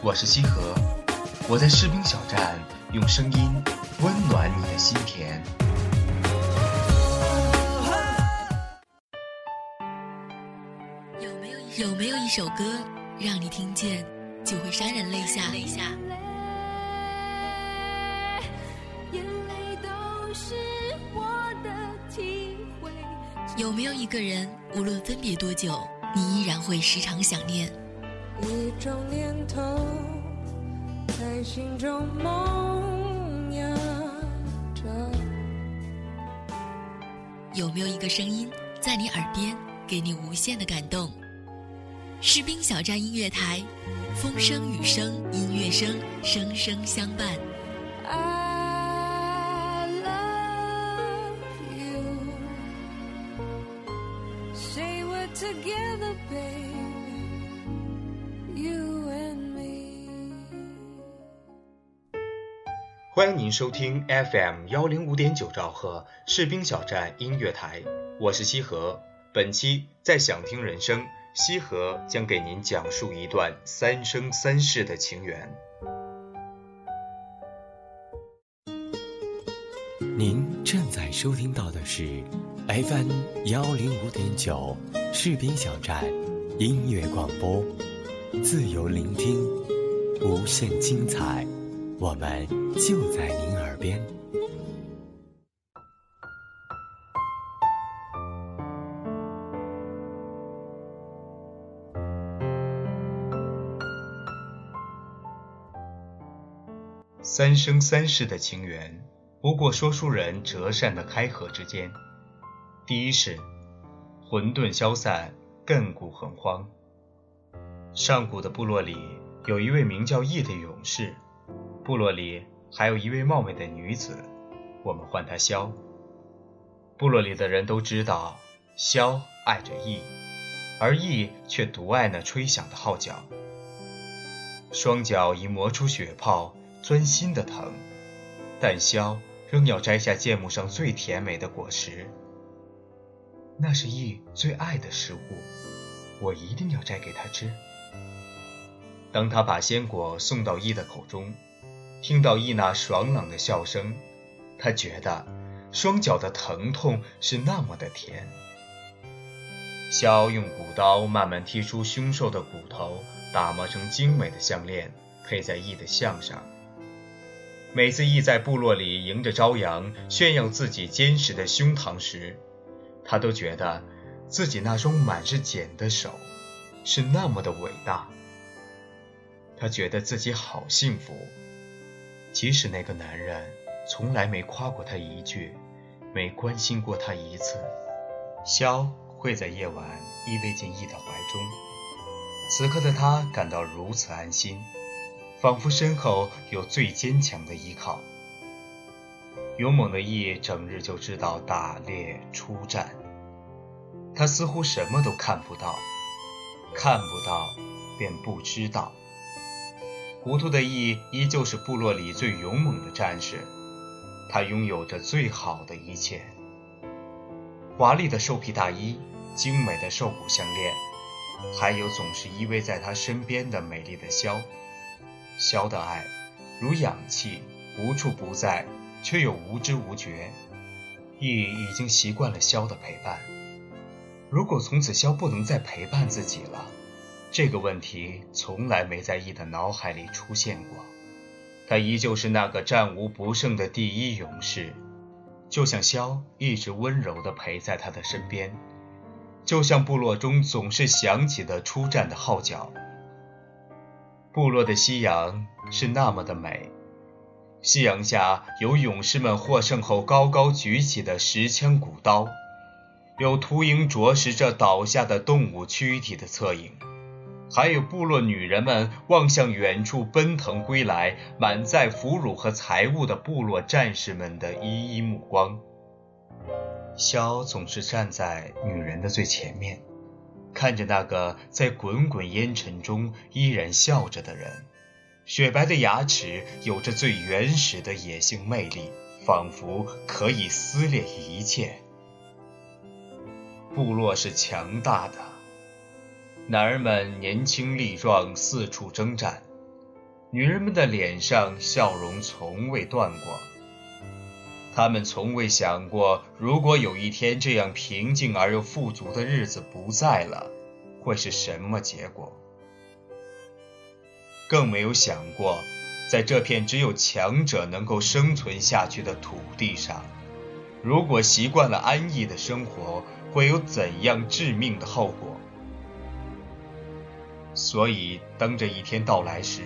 我是西河，我在士兵小站用声音温暖你的心田。有没有有没有一首歌让你听见就会潸然泪下？泪下。有没有一个人，无论分别多久，你依然会时常想念？一种念头在心中萌芽着。有没有一个声音在你耳边，给你无限的感动？士兵小站音乐台，风声雨声音乐声，声声相伴。欢迎您收听 FM 幺零五点九兆赫士兵小站音乐台，我是西河。本期在想听人生，西河将给您讲述一段三生三世的情缘。您正在收听到的是 FM 幺零五点九士兵小站音乐广播，自由聆听，无限精彩。我们就在您耳边。三生三世的情缘，不过说书人折扇的开合之间。第一世，混沌消散，亘古恒荒。上古的部落里，有一位名叫羿的勇士。部落里还有一位貌美的女子，我们唤她萧。部落里的人都知道，萧爱着翼，而翼却独爱那吹响的号角。双脚已磨出血泡，钻心的疼，但萧仍要摘下剑木上最甜美的果实。那是羿最爱的食物，我一定要摘给他吃。当他把鲜果送到羿的口中。听到羿那爽朗的笑声，他觉得双脚的疼痛是那么的甜。肖用骨刀慢慢剔出凶兽的骨头，打磨成精美的项链，配在羿的项上。每次羿在部落里迎着朝阳，炫耀自己坚实的胸膛时，他都觉得自己那双满是茧的手是那么的伟大。他觉得自己好幸福。即使那个男人从来没夸过她一句，没关心过她一次，萧会在夜晚依偎进羿的怀中。此刻的他感到如此安心，仿佛身后有最坚强的依靠。勇猛的羿整日就知道打猎出战，他似乎什么都看不到，看不到便不知道。糊涂的羿依旧是部落里最勇猛的战士，他拥有着最好的一切：华丽的兽皮大衣、精美的兽骨项链，还有总是依偎在他身边的美丽的萧。萧的爱如氧气，无处不在，却又无知无觉。羿已经习惯了萧的陪伴，如果从此萧不能再陪伴自己了。这个问题从来没在羿的脑海里出现过，他依旧是那个战无不胜的第一勇士，就像萧一直温柔地陪在他的身边，就像部落中总是响起的出战的号角。部落的夕阳是那么的美，夕阳下有勇士们获胜后高高举起的石枪古刀，有秃鹰啄食着倒下的动物躯体的侧影。还有部落女人们望向远处奔腾归来、满载俘虏和财物的部落战士们的依依目光。萧总是站在女人的最前面，看着那个在滚滚烟尘中依然笑着的人。雪白的牙齿有着最原始的野性魅力，仿佛可以撕裂一切。部落是强大的，男人们年轻力壮，四处征战；女人们的脸上笑容从未断过。他们从未想过，如果有一天这样平静而又富足的日子不在了，会是什么结果。更没有想过，在这片只有强者能够生存下去的土地上，如果习惯了安逸的生活，会有怎样致命的后果。所以，当这一天到来时，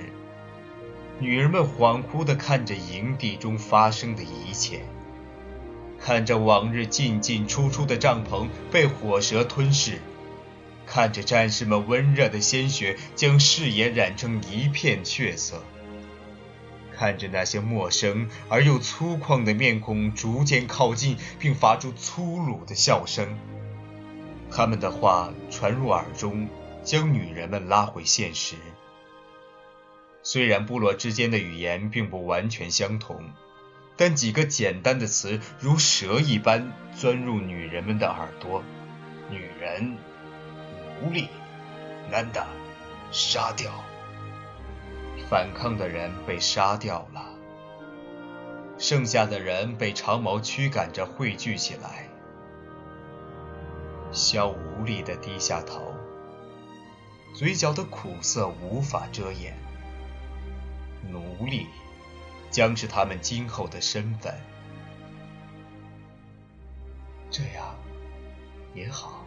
女人们恍惚地看着营地中发生的一切，看着往日进进出出的帐篷被火舌吞噬。看着战士们温热的鲜血将视野染成一片血色，看着那些陌生而又粗犷的面孔逐渐靠近，并发出粗鲁的笑声，他们的话传入耳中，将女人们拉回现实。虽然部落之间的语言并不完全相同，但几个简单的词如蛇一般钻入女人们的耳朵。女人。奴隶，男的，杀掉。反抗的人被杀掉了，剩下的人被长矛驱赶着汇聚起来。萧无力的低下头，嘴角的苦涩无法遮掩。奴隶将是他们今后的身份，这样也好。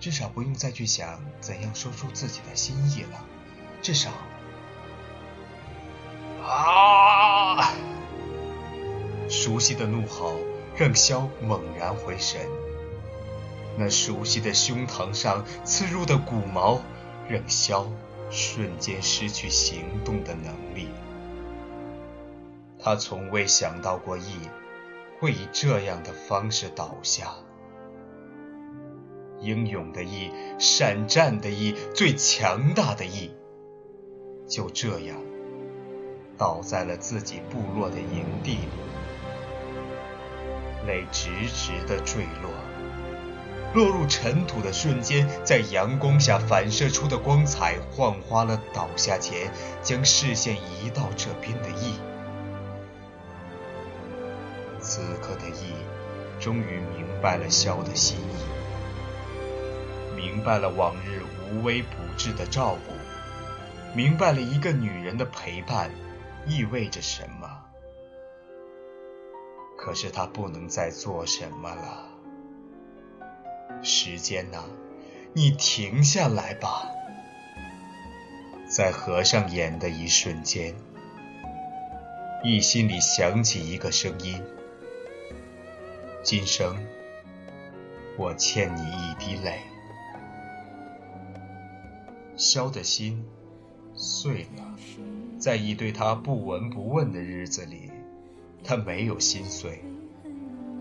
至少不用再去想怎样说出自己的心意了。至少，啊！熟悉的怒吼让萧猛然回神，那熟悉的胸膛上刺入的骨毛让萧瞬间失去行动的能力。他从未想到过羿会以这样的方式倒下。英勇的羿，善战的羿，最强大的羿，就这样倒在了自己部落的营地里，泪直直的坠落，落入尘土的瞬间，在阳光下反射出的光彩，幻化了倒下前将视线移到这边的意。此刻的意，终于明白了萧的心意。明白了往日无微不至的照顾，明白了一个女人的陪伴意味着什么。可是他不能再做什么了。时间呐，你停下来吧。在合上眼的一瞬间，一心里响起一个声音：今生我欠你一滴泪。萧的心碎了，在一对他不闻不问的日子里，他没有心碎；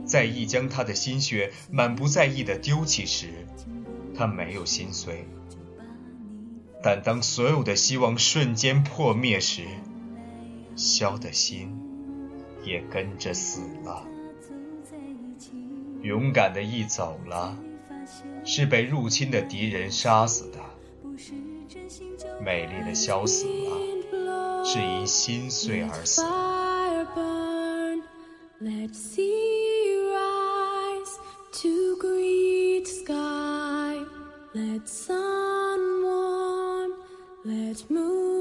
在意将他的心血满不在意的丢弃时，他没有心碎。但当所有的希望瞬间破灭时，萧的心也跟着死了。勇敢的羿走了，是被入侵的敌人杀死的。美丽的萧死了，是因心碎而死。to greet sky. Let sun warm, let moon.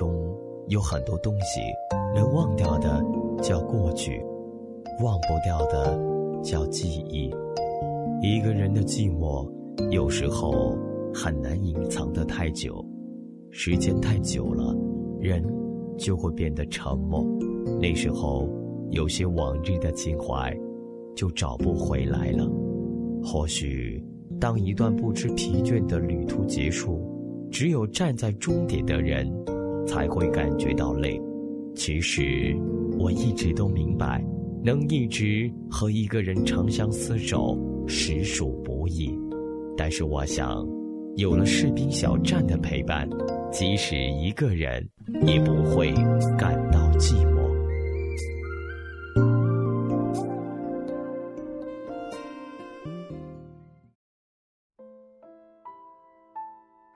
中有很多东西，能忘掉的叫过去，忘不掉的叫记忆。一个人的寂寞，有时候很难隐藏的太久，时间太久了，人就会变得沉默。那时候，有些往日的情怀就找不回来了。或许，当一段不知疲倦的旅途结束。只有站在终点的人，才会感觉到累。其实，我一直都明白，能一直和一个人长相厮守，实属不易。但是，我想，有了士兵小站的陪伴，即使一个人，也不会感到寂寞。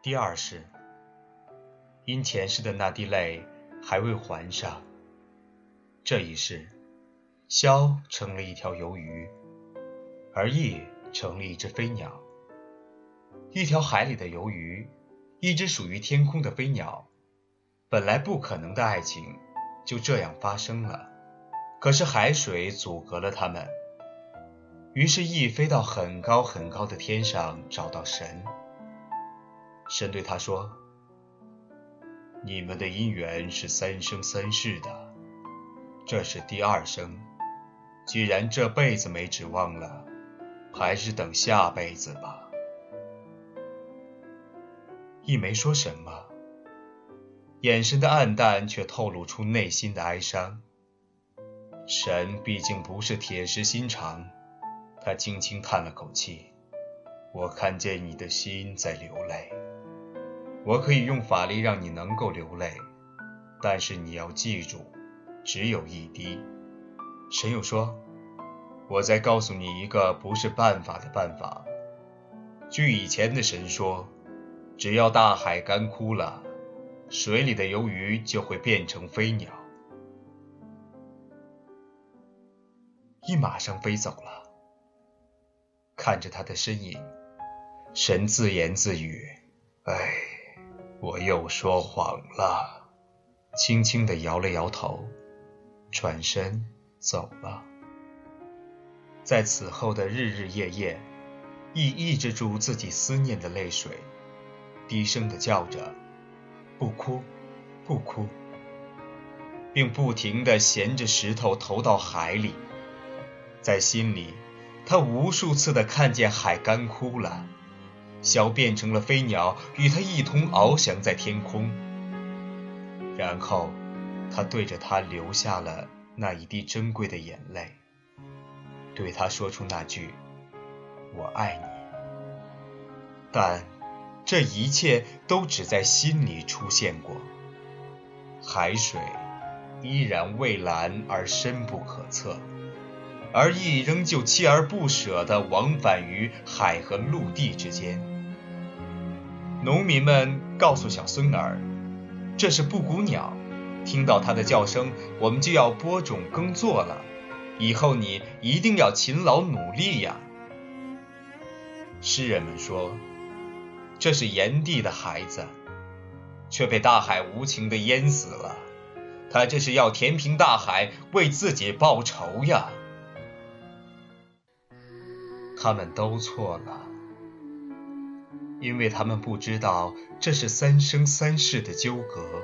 第二是，因前世的那滴泪还未还上，这一世，萧成了一条游鱼，而羿成了一只飞鸟。一条海里的游鱼，一只属于天空的飞鸟，本来不可能的爱情就这样发生了。可是海水阻隔了他们，于是羿飞到很高很高的天上，找到神。神对他说：“你们的姻缘是三生三世的，这是第二生。既然这辈子没指望了，还是等下辈子吧。”一没说什么，眼神的暗淡却透露出内心的哀伤。神毕竟不是铁石心肠，他轻轻叹了口气。我看见你的心在流泪，我可以用法力让你能够流泪，但是你要记住，只有一滴。神又说：“我再告诉你一个不是办法的办法。据以前的神说，只要大海干枯了，水里的鱿鱼就会变成飞鸟。”一马上飞走了，看着他的身影。神自言自语：“哎，我又说谎了。”轻轻地摇了摇头，转身走了。在此后的日日夜夜，亦抑制住自己思念的泪水，低声地叫着：“不哭，不哭。”并不停地衔着石头投到海里。在心里，他无数次地看见海干枯了。小变成了飞鸟，与他一同翱翔在天空。然后，他对着他流下了那一滴珍贵的眼泪，对他说出那句“我爱你”。但这一切都只在心里出现过，海水依然蔚蓝而深不可测，而翼仍旧锲而不舍地往返于海和陆地之间。农民们告诉小孙儿：“这是布谷鸟，听到它的叫声，我们就要播种耕作了。以后你一定要勤劳努力呀。”诗人们说：“这是炎帝的孩子，却被大海无情的淹死了。他这是要填平大海，为自己报仇呀。”他们都错了。因为他们不知道这是三生三世的纠葛，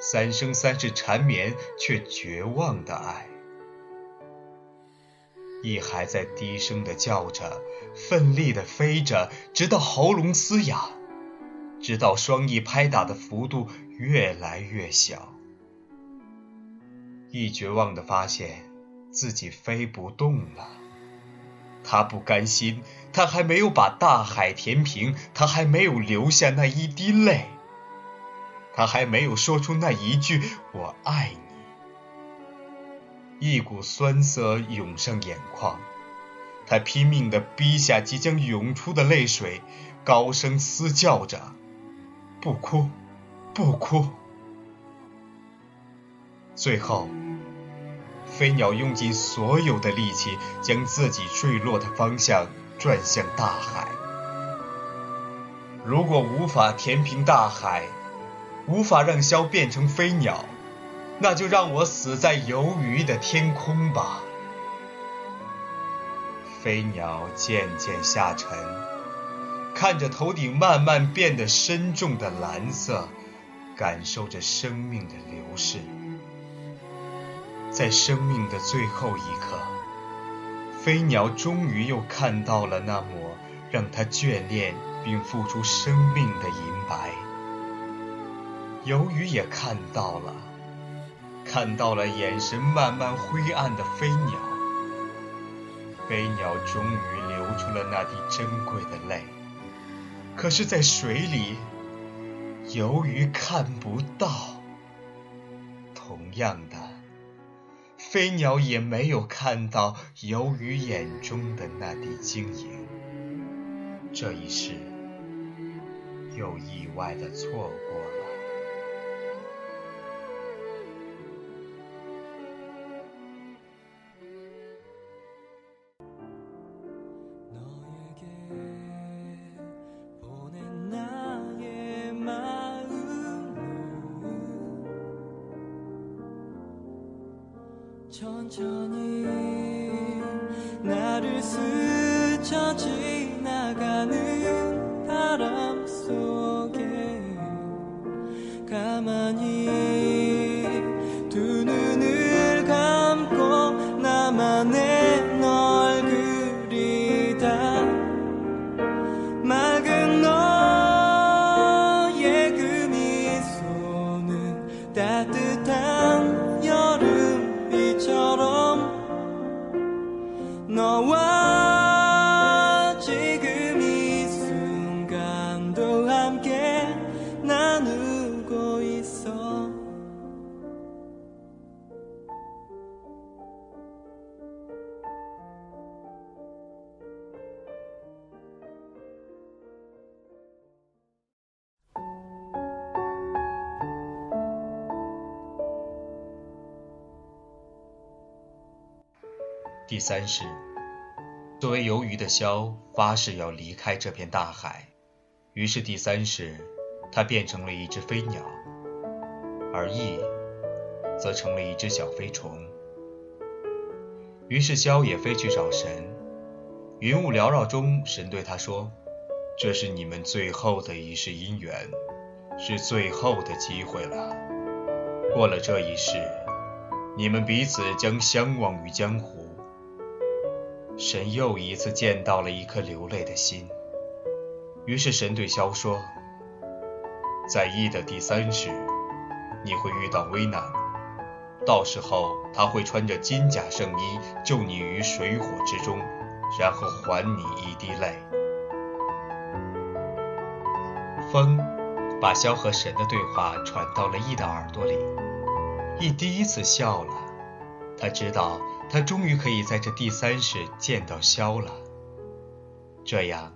三生三世缠绵却绝望的爱。一还在低声的叫着，奋力的飞着，直到喉咙嘶哑，直到双翼拍打的幅度越来越小。一绝望的发现自己飞不动了。他不甘心，他还没有把大海填平，他还没有流下那一滴泪，他还没有说出那一句“我爱你”。一股酸涩涌上眼眶，他拼命地逼下即将涌出的泪水，高声嘶叫着：“不哭，不哭。”最后。飞鸟用尽所有的力气，将自己坠落的方向转向大海。如果无法填平大海，无法让枭变成飞鸟，那就让我死在游鱼的天空吧。飞鸟渐渐下沉，看着头顶慢慢变得深重的蓝色，感受着生命的流逝。在生命的最后一刻，飞鸟终于又看到了那抹让它眷恋并付出生命的银白。鱿鱼也看到了，看到了眼神慢慢灰暗的飞鸟。飞鸟终于流出了那滴珍贵的泪，可是，在水里，鱿鱼看不到。同样的。飞鸟也没有看到游鱼眼中的那滴晶莹，这一世又意外的错过第三世，作为游鱼的枭发誓要离开这片大海，于是第三世，他变成了一只飞鸟，而羿则成了一只小飞虫。于是枭也飞去找神，云雾缭绕中，神对他说：“这是你们最后的一世姻缘，是最后的机会了。过了这一世。”你们彼此将相忘于江湖。神又一次见到了一颗流泪的心，于是神对萧说：“在羿的第三世，你会遇到危难，到时候他会穿着金甲圣衣救你于水火之中，然后还你一滴泪。”风把萧和神的对话传到了羿的耳朵里。羿第一次笑了，他知道他终于可以在这第三世见到萧了。这样，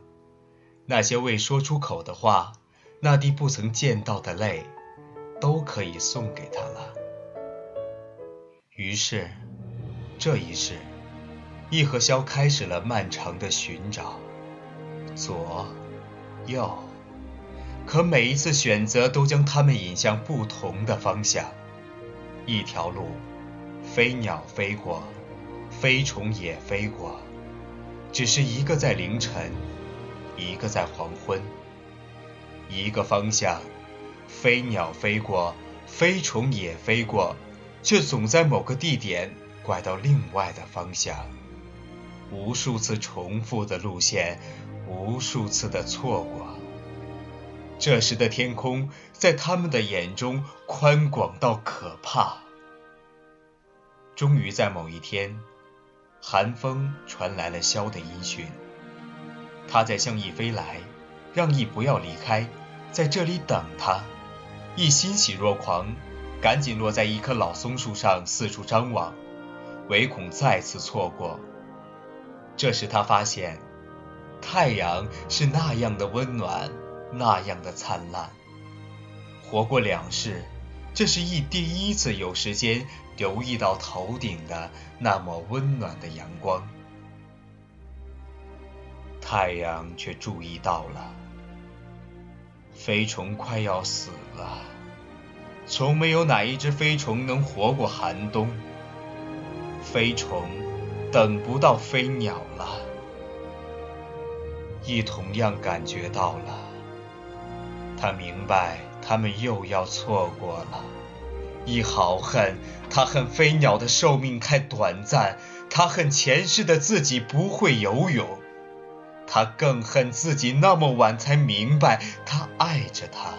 那些未说出口的话，那滴不曾见到的泪，都可以送给他了。于是，这一世，羿和萧开始了漫长的寻找，左、右，可每一次选择都将他们引向不同的方向。一条路，飞鸟飞过，飞虫也飞过，只是一个在凌晨，一个在黄昏。一个方向，飞鸟飞过，飞虫也飞过，却总在某个地点拐到另外的方向。无数次重复的路线，无数次的错过。这时的天空，在他们的眼中宽广到可怕。终于在某一天，寒风传来了萧的音讯。他在向羿飞来，让羿不要离开，在这里等他。羿欣喜若狂，赶紧落在一棵老松树上四处张望，唯恐再次错过。这时他发现，太阳是那样的温暖。那样的灿烂，活过两世，这是羿第一次有时间留意到头顶的那么温暖的阳光。太阳却注意到了，飞虫快要死了，从没有哪一只飞虫能活过寒冬。飞虫等不到飞鸟了，亦同样感觉到了。他明白，他们又要错过了。一好恨，他恨飞鸟的寿命太短暂，他恨前世的自己不会游泳，他更恨自己那么晚才明白他爱着他。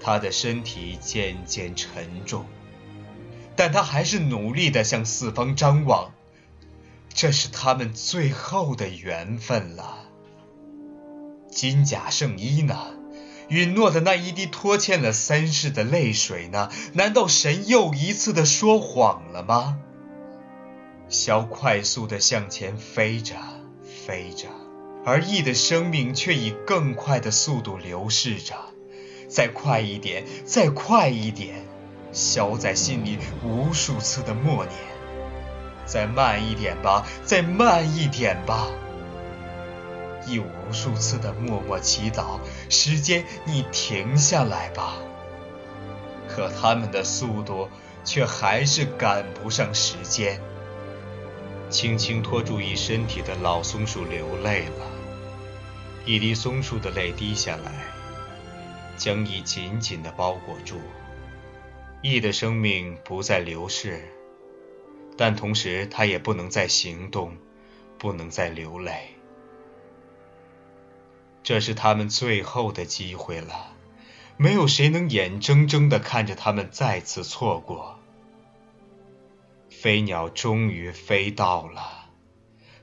他的身体渐渐沉重，但他还是努力地向四方张望。这是他们最后的缘分了。金甲圣衣呢？允诺的那一滴拖欠了三世的泪水呢？难道神又一次的说谎了吗？萧快速的向前飞着，飞着，而羿的生命却以更快的速度流逝着。再快一点，再快一点！萧在心里无数次的默念：再慢一点吧，再慢一点吧。羿无数次的默默祈祷：“时间，你停下来吧。”可他们的速度却还是赶不上时间。轻轻拖住羿身体的老松树流泪了，一滴松树的泪滴下来，将羿紧紧地包裹住。羿的生命不再流逝，但同时他也不能再行动，不能再流泪。这是他们最后的机会了，没有谁能眼睁睁地看着他们再次错过。飞鸟终于飞到了，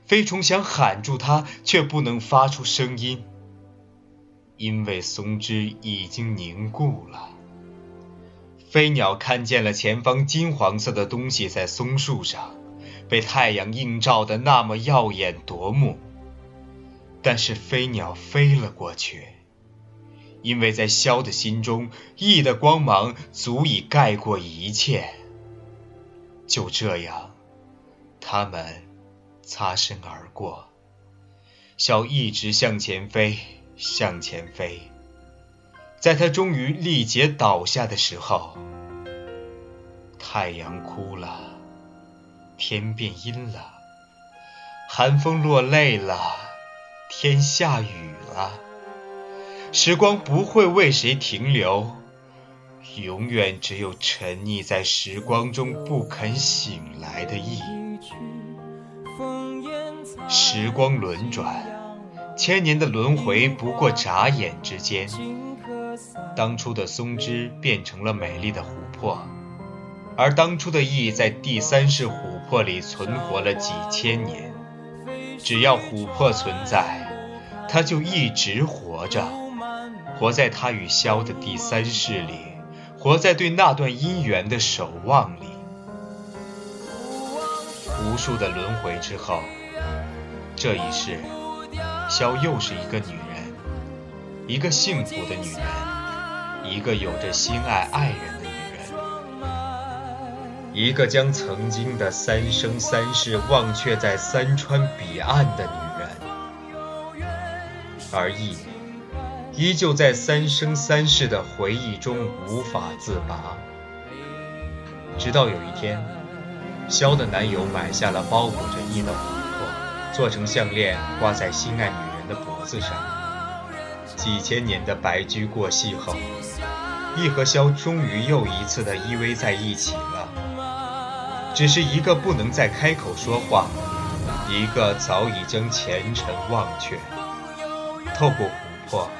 飞虫想喊住它，却不能发出声音，因为松枝已经凝固了。飞鸟看见了前方金黄色的东西在松树上，被太阳映照的那么耀眼夺目。但是飞鸟飞了过去，因为在萧的心中，翼的光芒足以盖过一切。就这样，他们擦身而过。萧一直向前飞，向前飞。在他终于力竭倒下的时候，太阳哭了，天变阴了，寒风落泪了，天下雨了。时光不会为谁停留，永远只有沉溺在时光中不肯醒来的意。时光轮转，千年的轮回不过眨眼之间。当初的松枝变成了美丽的琥珀，而当初的意在第三世琥珀里存活了几千年。只要琥珀存在，它就一直活着。活在他与萧的第三世里，活在对那段姻缘的守望里。无数的轮回之后，这一世，萧又是一个女人，一个幸福的女人，一个有着心爱爱人，一个将曾经的三生三世忘却在三川彼岸的女人，而意。依旧在三生三世的回忆中无法自拔，直到有一天，萧的男友买下了包裹着意的琥珀，做成项链挂在心爱女人的脖子上。几千年的白驹过隙后，意和萧终于又一次的依偎在一起。只是一个不能再开口说话，一个早已将前尘忘却。透过琥珀。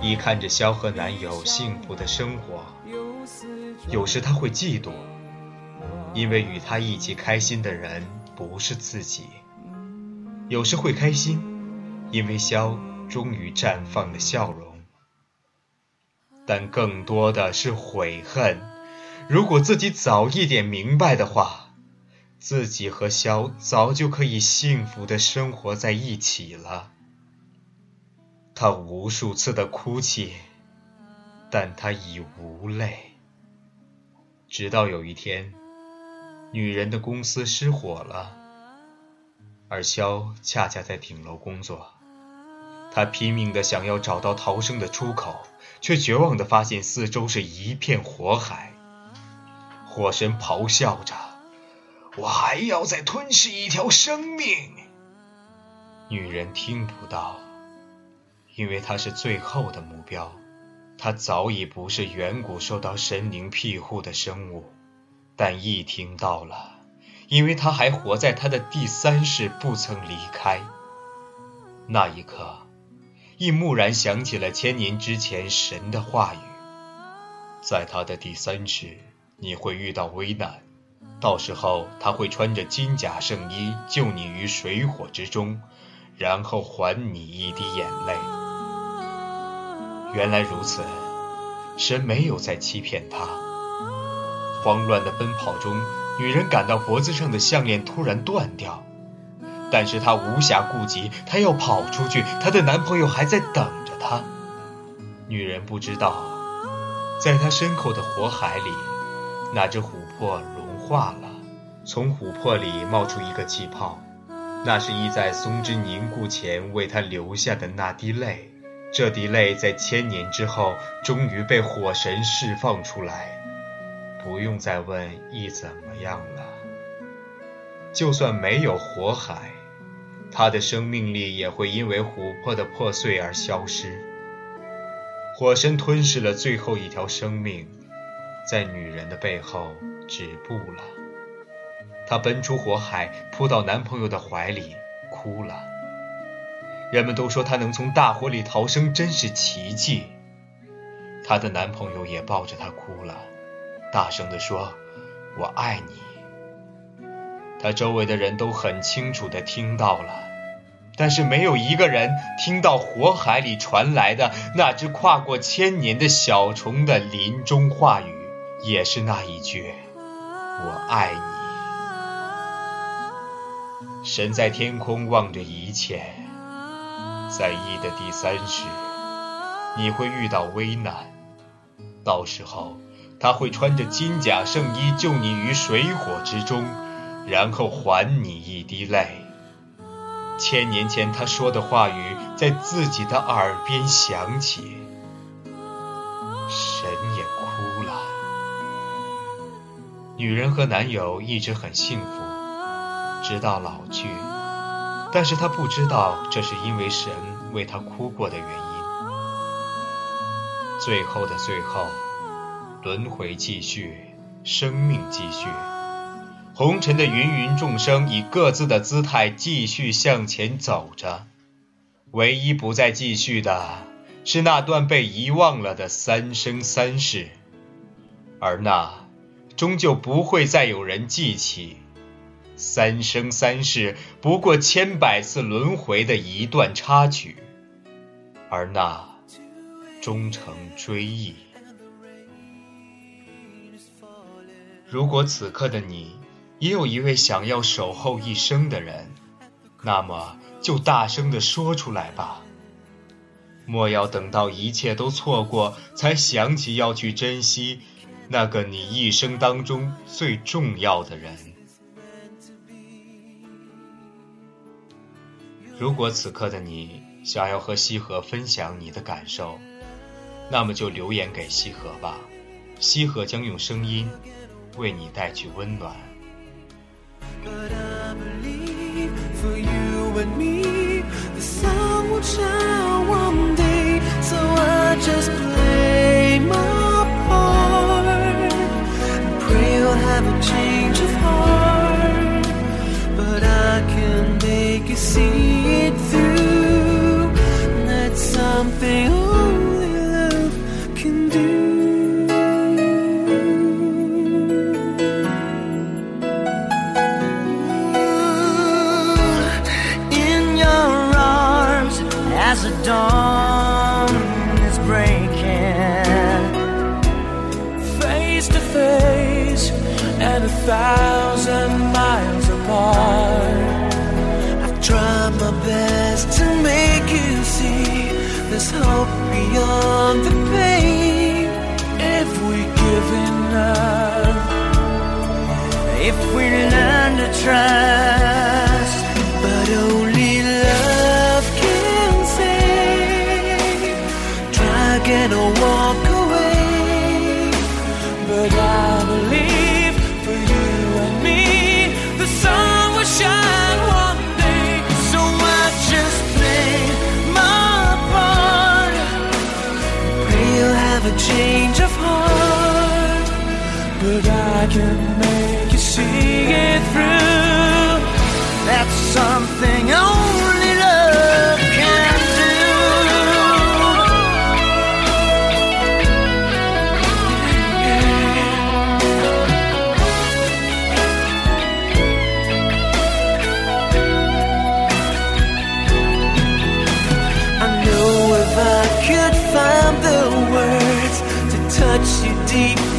依看着萧和男友幸福的生活，有时他会嫉妒，因为与他一起开心的人不是自己；有时会开心，因为萧终于绽放了笑容。但更多的是悔恨，如果自己早一点明白的话，自己和萧早就可以幸福的生活在一起了。他无数次的哭泣，但他已无泪。直到有一天，女人的公司失火了，而萧恰恰在顶楼工作。他拼命的想要找到逃生的出口，却绝望的发现四周是一片火海。火神咆哮着：“我还要再吞噬一条生命。”女人听不到。因为她是最后的目标，她早已不是远古受到神灵庇护的生物，但一听到了，因为他还活在他的第三世，不曾离开。那一刻，亦蓦然想起了千年之前神的话语：在他的第三世，你会遇到危难，到时候他会穿着金甲圣衣救你于水火之中，然后还你一滴眼泪。原来如此，神没有在欺骗他。慌乱的奔跑中，女人感到脖子上的项链突然断掉，但是她无暇顾及，她要跑出去，她的男朋友还在等着她。女人不知道，在她身后的火海里，那只琥珀融化了，从琥珀里冒出一个气泡，那是依在松枝凝固前为他留下的那滴泪。这滴泪在千年之后，终于被火神释放出来。不用再问羿怎么样了。就算没有火海，他的生命力也会因为琥珀的破碎而消失。火神吞噬了最后一条生命，在女人的背后止步了。她奔出火海，扑到男朋友的怀里，哭了。人们都说她能从大火里逃生，真是奇迹。她的男朋友也抱着她哭了，大声地说：“我爱你。”她周围的人都很清楚地听到了，但是没有一个人听到火海里传来的那只跨过千年的小虫的临终话语，也是那一句：“我爱你。”神在天空望着一切。在一的第三世，你会遇到危难，到时候他会穿着金甲圣衣救你于水火之中，然后还你一滴泪。千年前他说的话语在自己的耳边响起，神也哭了。女人和男友一直很幸福，直到老去，但是她不知道这是因为神为她哭过的原因。最后的最后，轮回继续。生命继续，红尘的芸芸众生以各自的姿态继续向前走着，唯一不再继续的是那段被遗忘了的三生三世，而那终究不会再有人记起。三生三世不过千百次轮回的一段插曲，而那终成追忆。如果此刻的你也有一位想要守候一生的人，那么就大声的说出来吧。莫要等到一切都错过，才想起要去珍惜那个你一生当中最重要的人。如果此刻的你想要和西河分享你的感受，那么就留言给西河吧，西河将用声音。为你带去温暖。But I a change of heart, but I can make you see it through. That's something only love can do. In your arms, as the dawn is breaking, face to face thousand miles apart. I've tried my best to make you see there's hope beyond the pain. If we give enough, if we learn to trust, deep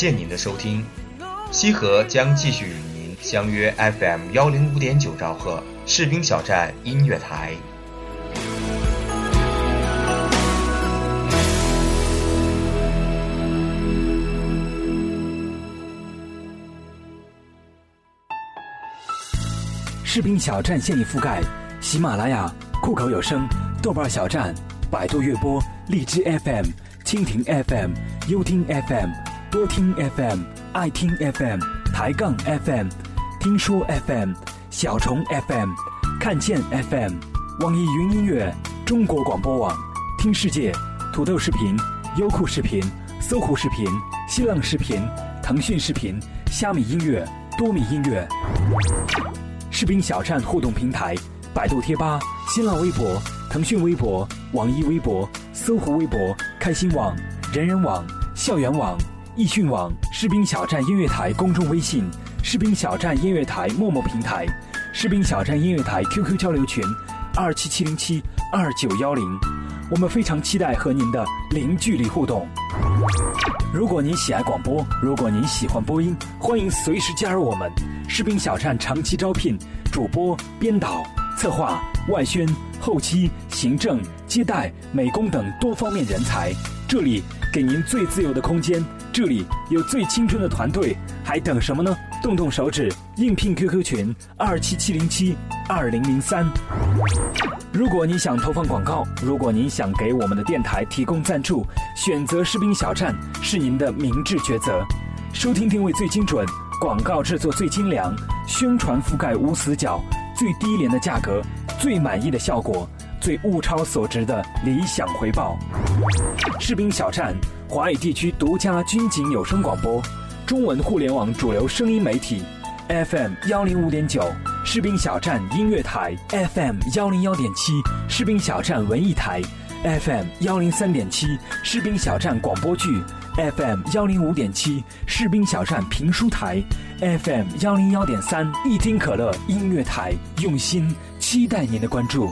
谢您的收听，西河将继续与您相约 FM 幺零五点九兆赫士兵小站音乐台。士兵小站现已覆盖喜马拉雅、酷狗有声、豆瓣小站、百度乐播、荔枝 FM、蜻蜓 FM、优听 FM、多听 FM、爱听 FM、抬杠 FM、听说 FM、小虫 FM、看见 FM、网易云音乐、中国广播网、听世界、土豆视频、优酷视频、搜狐视频、新浪视频、腾讯视频、虾米音乐、多米音乐。视频小站互动平台：百度贴吧、新浪微博、腾讯微博、网易微博、搜狐微博、开心网、人人网、校园网、易讯网、士兵小站音乐台公众微信、士兵小站音乐台陌陌平台、士兵小站音乐台 QQ 交流群：二七七零七二九幺零。我们非常期待和您的零距离互动。如果您喜爱广播，如果您喜欢播音，欢迎随时加入我们。士兵小站长期招聘主播、编导、策划、外宣、后期、行政、接待、美工等多方面人才。这里给您最自由的空间，这里有最青春的团队，还等什么呢？动动手指，应聘 QQ 群二七七零七二零零三。如果你想投放广告，如果您想给我们的电台提供赞助，选择士兵小站是您的明智抉择。收听定位最精准，广告制作最精良，宣传覆盖无死角，最低廉的价格，最满意的效果，最物超所值的理想回报。士兵小站，华语地区独家军警有声广播，中文互联网主流声音媒体，FM 幺零五点九。士兵小站音乐台 FM 幺零幺点七，士兵小站文艺台 FM 幺零三点七，士兵小站广播剧 FM 幺零五点七，士兵小站评书台 FM 幺零幺点三，一听可乐音乐台，用心期待您的关注。